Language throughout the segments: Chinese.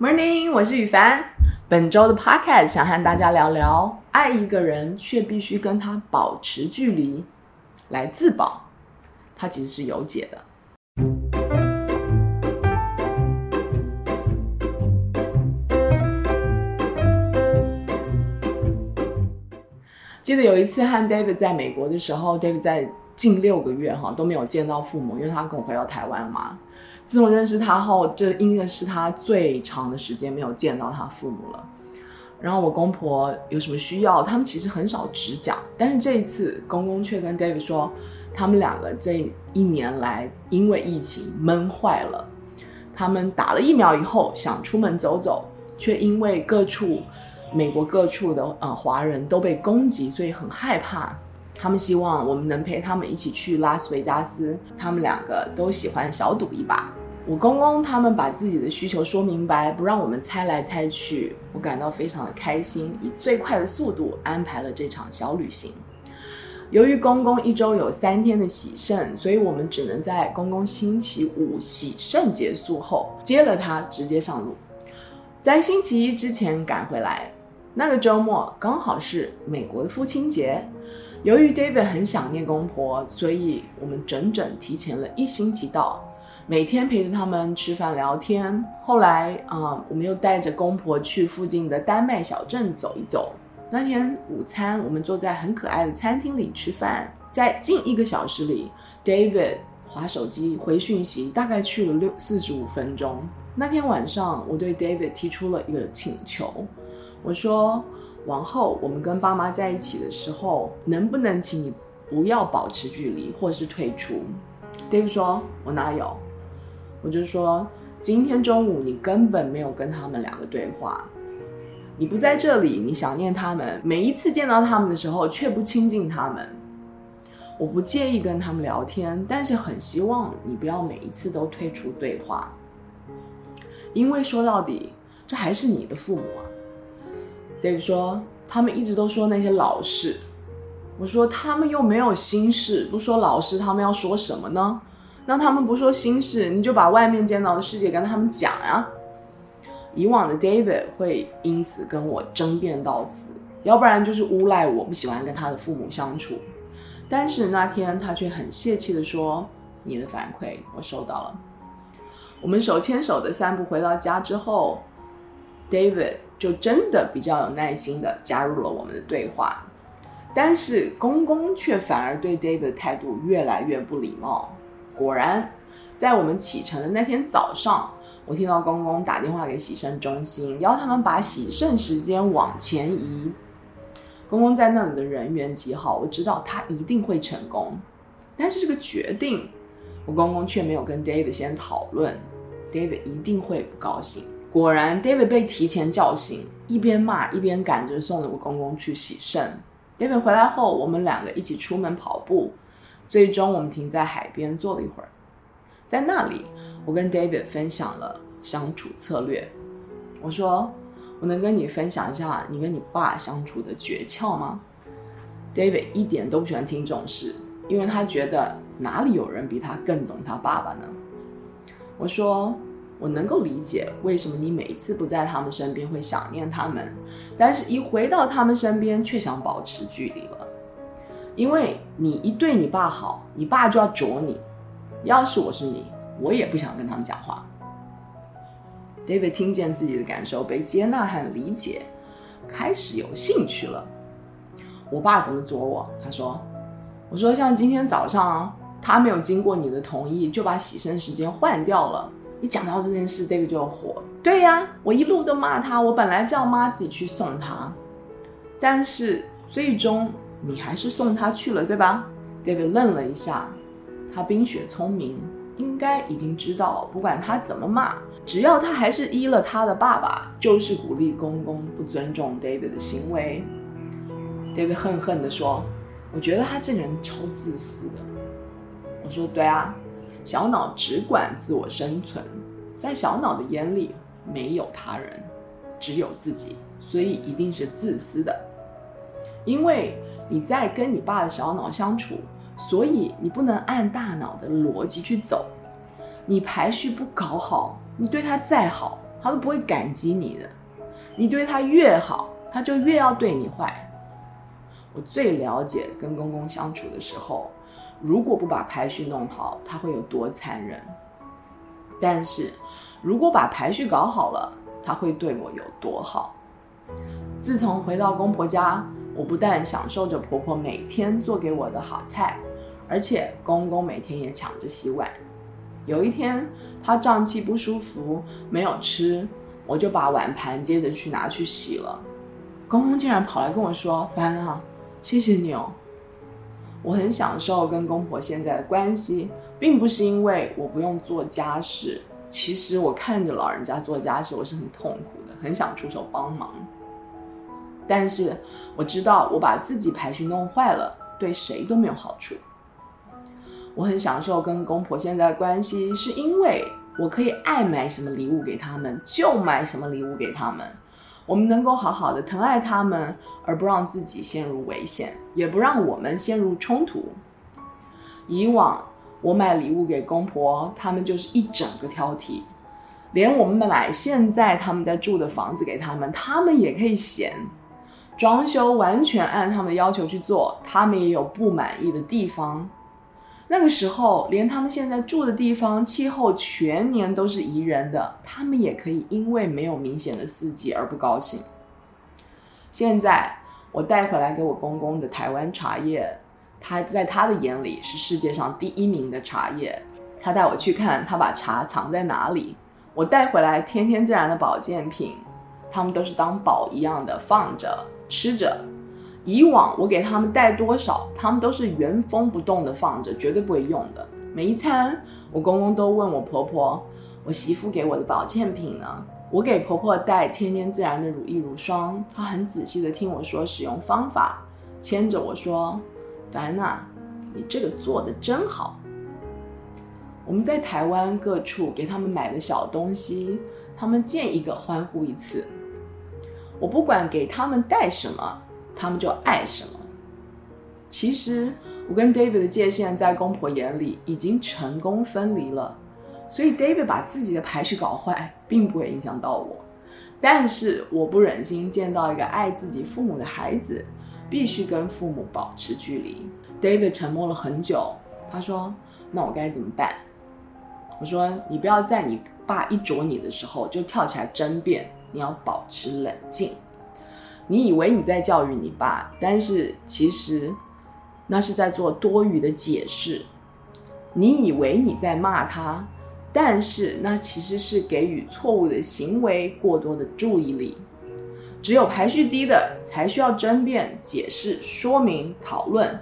Morning，我是宇凡。本周的 Podcast 想和大家聊聊，爱一个人却必须跟他保持距离来自保，它其实是有解的。记得有一次和 David 在美国的时候，David 在近六个月哈都没有见到父母，因为他跟我回到台湾嘛。自从认识他后，这应该是他最长的时间没有见到他父母了。然后我公婆有什么需要，他们其实很少直讲。但是这一次，公公却跟 David 说，他们两个这一年来因为疫情闷坏了。他们打了疫苗以后想出门走走，却因为各处美国各处的呃华人都被攻击，所以很害怕。他们希望我们能陪他们一起去拉斯维加斯。他们两个都喜欢小赌一把。我公公他们把自己的需求说明白，不让我们猜来猜去。我感到非常的开心，以最快的速度安排了这场小旅行。由于公公一周有三天的喜肾，所以我们只能在公公星期五喜肾结束后接了他直接上路，在星期一之前赶回来。那个周末刚好是美国的父亲节。由于 David 很想念公婆，所以我们整整提前了一星期到，每天陪着他们吃饭聊天。后来啊、我们又带着公婆去附近的丹麦小镇走一走。那天午餐，我们坐在很可爱的餐厅里吃饭。在近一个小时里，David 滑手机回讯息，大概去了六四十五分钟。那天晚上，我对 David 提出了一个请求，我说。往后我们跟爸妈在一起的时候，能不能请你不要保持距离，或是退出？David 说：“我哪有？”我就说：“今天中午你根本没有跟他们两个对话，你不在这里，你想念他们，每一次见到他们的时候却不亲近他们。我不介意跟他们聊天，但是很希望你不要每一次都退出对话，因为说到底，这还是你的父母啊。” David 说：“他们一直都说那些老事。”我说：“他们又没有心事，不说老事，他们要说什么呢？那他们不说心事，你就把外面见到的世界跟他们讲呀。”以往的 David 会因此跟我争辩到死，要不然就是诬赖我不喜欢跟他的父母相处。但是那天他却很泄气地说：“你的反馈我收到了。”我们手牵手的散步回到家之后，David。就真的比较有耐心的加入了我们的对话，但是公公却反而对 David 的态度越来越不礼貌。果然，在我们启程的那天早上，我听到公公打电话给洗肾中心，要他们把洗肾时间往前移。公公在那里的人缘极好，我知道他一定会成功。但是这个决定，我公公却没有跟 David 先讨论，David 一定会不高兴。果然，David 被提前叫醒，一边骂一边赶着送了我公公去洗肾。David 回来后，我们两个一起出门跑步，最终我们停在海边坐了一会儿。在那里，我跟 David 分享了相处策略。我说：“我能跟你分享一下你跟你爸相处的诀窍吗？”David 一点都不喜欢听这种事，因为他觉得哪里有人比他更懂他爸爸呢？我说。我能够理解为什么你每一次不在他们身边会想念他们，但是一回到他们身边却想保持距离了。因为你一对你爸好，你爸就要啄你。要是我是你，我也不想跟他们讲话。David 听见自己的感受被接纳和理解，开始有兴趣了。我爸怎么啄我？他说：“我说像今天早上，他没有经过你的同意就把洗身时间换掉了。”一讲到这件事，David 就火。对呀，我一路都骂他，我本来叫妈自己去送他，但是最终你还是送他去了，对吧？David 愣了一下，他冰雪聪明，应该已经知道，不管他怎么骂，只要他还是依了他的爸爸，就是鼓励公公不尊重 David 的行为。David 恨恨地说：“我觉得他这人超自私的。”我说：“对啊。”小脑只管自我生存，在小脑的眼里没有他人，只有自己，所以一定是自私的。因为你在跟你爸的小脑相处，所以你不能按大脑的逻辑去走。你排序不搞好，你对他再好，他都不会感激你的。你对他越好，他就越要对你坏。我最了解跟公公相处的时候，如果不把排序弄好，他会有多残忍；但是如果把排序搞好了，他会对我有多好。自从回到公婆家，我不但享受着婆婆每天做给我的好菜，而且公公每天也抢着洗碗。有一天，他胀气不舒服，没有吃。我就把碗盘接着去拿去洗了，公公竟然跑来跟我说：“凡啊，谢谢你哦。”我很享受跟公婆现在的关系，并不是因为我不用做家事。其实我看着老人家做家事，我是很痛苦的，很想出手帮忙。但是我知道，我把自己排序弄坏了，对谁都没有好处。我很享受跟公婆现在的关系，是因为。我可以爱买什么礼物给他们就买什么礼物给他们，我们能够好好的疼爱他们，而不让自己陷入危险，也不让我们陷入冲突。以往我买礼物给公婆，他们就是一整个挑剔，连我们买现在他们在住的房子给他们，他们也可以嫌。装修完全按他们的要求去做，他们也有不满意的地方。那个时候，连他们现在住的地方气候全年都是宜人的，他们也可以因为没有明显的四季而不高兴。现在我带回来给我公公的台湾茶叶，他在他的眼里是世界上第一名的茶叶。他带我去看他把茶藏在哪里。我带回来天天自然的保健品，他们都是当宝一样的放着吃着。以往我给他们带多少，他们都是原封不动的放着，绝对不会用的。每一餐，我公公都问我婆婆：“我媳妇给我的保健品呢？”我给婆婆带天天自然的乳液乳霜，她很仔细的听我说使用方法，牵着我说：“凡娜，你这个做的真好。”我们在台湾各处给他们买的小东西，他们见一个欢呼一次。我不管给他们带什么。他们就爱什么。其实我跟 David 的界限在公婆眼里已经成功分离了，所以 David 把自己的排序搞坏，并不会影响到我。但是我不忍心见到一个爱自己父母的孩子必须跟父母保持距离。David 沉默了很久，他说：“那我该怎么办？”我说：“你不要在你爸一啄你的时候就跳起来争辩，你要保持冷静。”你以为你在教育你爸，但是其实那是在做多余的解释。你以为你在骂他，但是那其实是给予错误的行为过多的注意力。只有排序低的才需要争辩、解释、说明、讨论。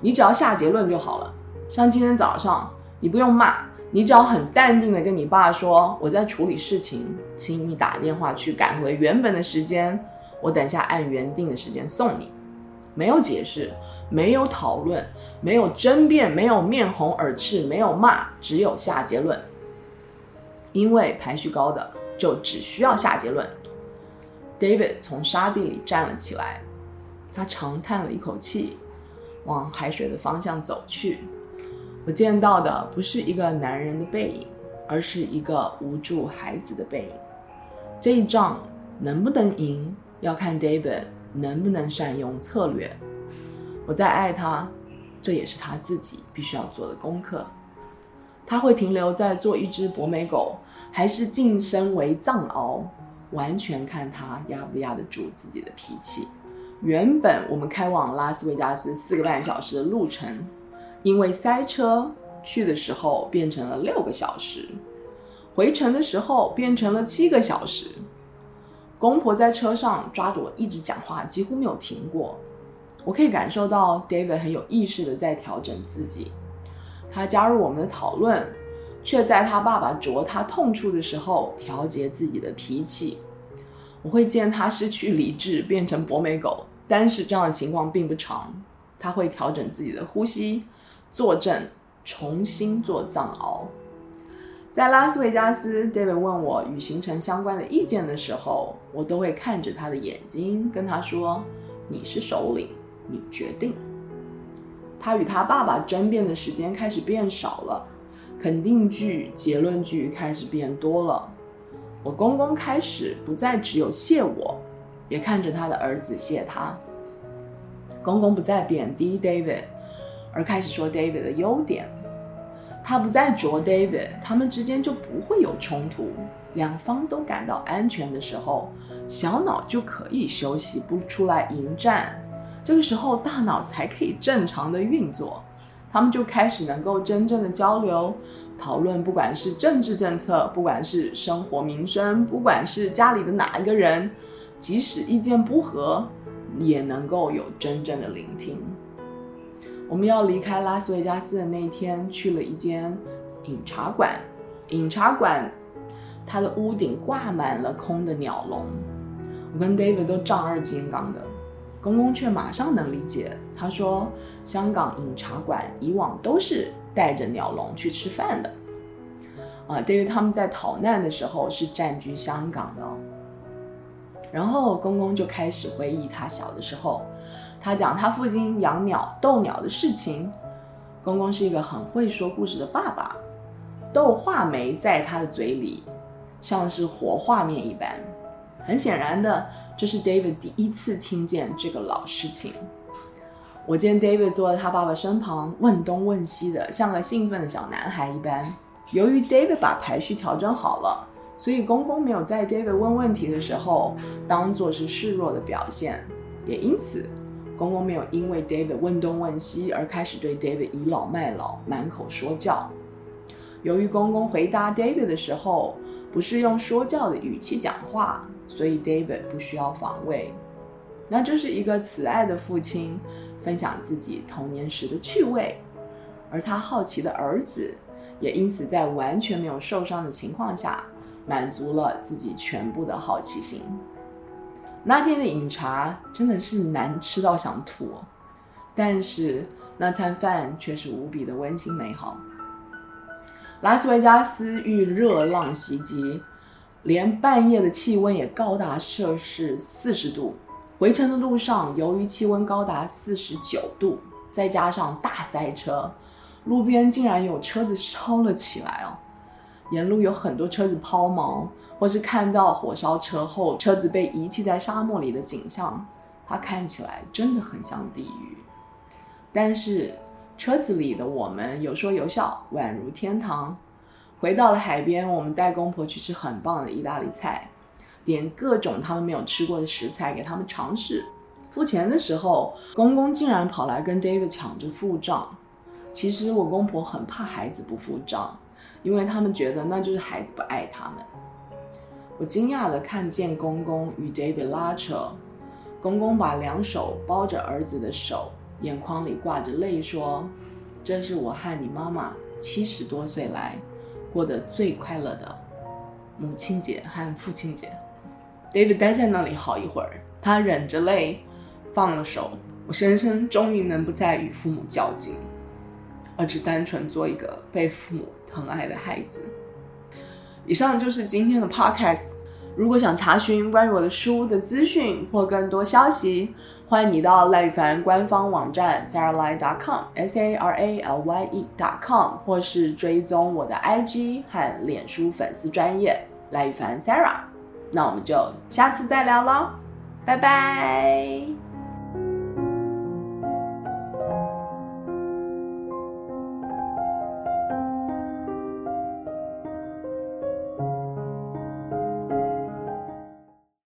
你只要下结论就好了。像今天早上，你不用骂，你只要很淡定的跟你爸说：“我在处理事情，请你打电话去赶回原本的时间。”我等下按原定的时间送你，没有解释，没有讨论，没有争辩，没有面红耳赤，没有骂，只有下结论。因为排序高的就只需要下结论。David 从沙地里站了起来，他长叹了一口气，往海水的方向走去。我见到的不是一个男人的背影，而是一个无助孩子的背影。这一仗能不能赢？要看 David 能不能善用策略。我再爱他，这也是他自己必须要做的功课。他会停留在做一只博美狗，还是晋升为藏獒，完全看他压不压得住自己的脾气。原本我们开往拉斯维加斯四个半小时的路程，因为塞车，去的时候变成了六个小时，回程的时候变成了七个小时。公婆在车上抓着我一直讲话，几乎没有停过。我可以感受到 David 很有意识的在调整自己。他加入我们的讨论，却在他爸爸啄他痛处的时候调节自己的脾气。我会见他失去理智，变成博美狗，但是这样的情况并不长。他会调整自己的呼吸，坐正，重新做藏獒。在拉斯维加斯，David 问我与行程相关的意见的时候，我都会看着他的眼睛，跟他说：“你是首领，你决定。”他与他爸爸争辩的时间开始变少了，肯定句、结论句开始变多了。我公公开始不再只有谢我，也看着他的儿子谢他。公公不再贬低 David，而开始说 David 的优点。他不再啄 David，他们之间就不会有冲突。两方都感到安全的时候，小脑就可以休息，不出来迎战。这个时候，大脑才可以正常的运作。他们就开始能够真正的交流、讨论，不管是政治政策，不管是生活民生，不管是家里的哪一个人，即使意见不合，也能够有真正的聆听。我们要离开拉斯维加斯的那一天，去了一间饮茶馆。饮茶馆，它的屋顶挂满了空的鸟笼。我跟 David 都丈二金刚的，公公却马上能理解。他说：“香港饮茶馆以往都是带着鸟笼去吃饭的。”啊，David 他们在逃难的时候是占据香港的。然后公公就开始回忆他小的时候。他讲他父亲养鸟、逗鸟的事情。公公是一个很会说故事的爸爸，逗画眉在他的嘴里像是活画面一般。很显然的，这是 David 第一次听见这个老事情。我见 David 坐在他爸爸身旁，问东问西的，像个兴奋的小男孩一般。由于 David 把排序调整好了，所以公公没有在 David 问问题的时候当做是示弱的表现，也因此。公公没有因为 David 问东问西而开始对 David 倚老卖老、满口说教。由于公公回答 David 的时候不是用说教的语气讲话，所以 David 不需要防卫。那就是一个慈爱的父亲分享自己童年时的趣味，而他好奇的儿子也因此在完全没有受伤的情况下满足了自己全部的好奇心。那天的饮茶真的是难吃到想吐，但是那餐饭却是无比的温馨美好。拉斯维加斯遇热浪袭击，连半夜的气温也高达摄氏四十度。回程的路上，由于气温高达四十九度，再加上大塞车，路边竟然有车子烧了起来哦。沿路有很多车子抛锚。或是看到火烧车后，车子被遗弃在沙漠里的景象，它看起来真的很像地狱。但是车子里的我们有说有笑，宛如天堂。回到了海边，我们带公婆去吃很棒的意大利菜，点各种他们没有吃过的食材给他们尝试。付钱的时候，公公竟然跑来跟 David 抢着付账。其实我公婆很怕孩子不付账，因为他们觉得那就是孩子不爱他们。我惊讶地看见公公与 David 拉扯，公公把两手包着儿子的手，眼眶里挂着泪，说：“这是我和你妈妈七十多岁来过得最快乐的母亲节和父亲节。” David 待在那里好一会儿，他忍着泪放了手。我深深终于能不再与父母较劲，而只单纯做一个被父母疼爱的孩子。以上就是今天的 podcast。如果想查询关于我的书的资讯或更多消息，欢迎你到赖宇凡官方网站 saralye.com s a r a l y e dot com，或是追踪我的 IG 和脸书粉丝专页赖宇凡 Sarah。那我们就下次再聊喽，拜拜。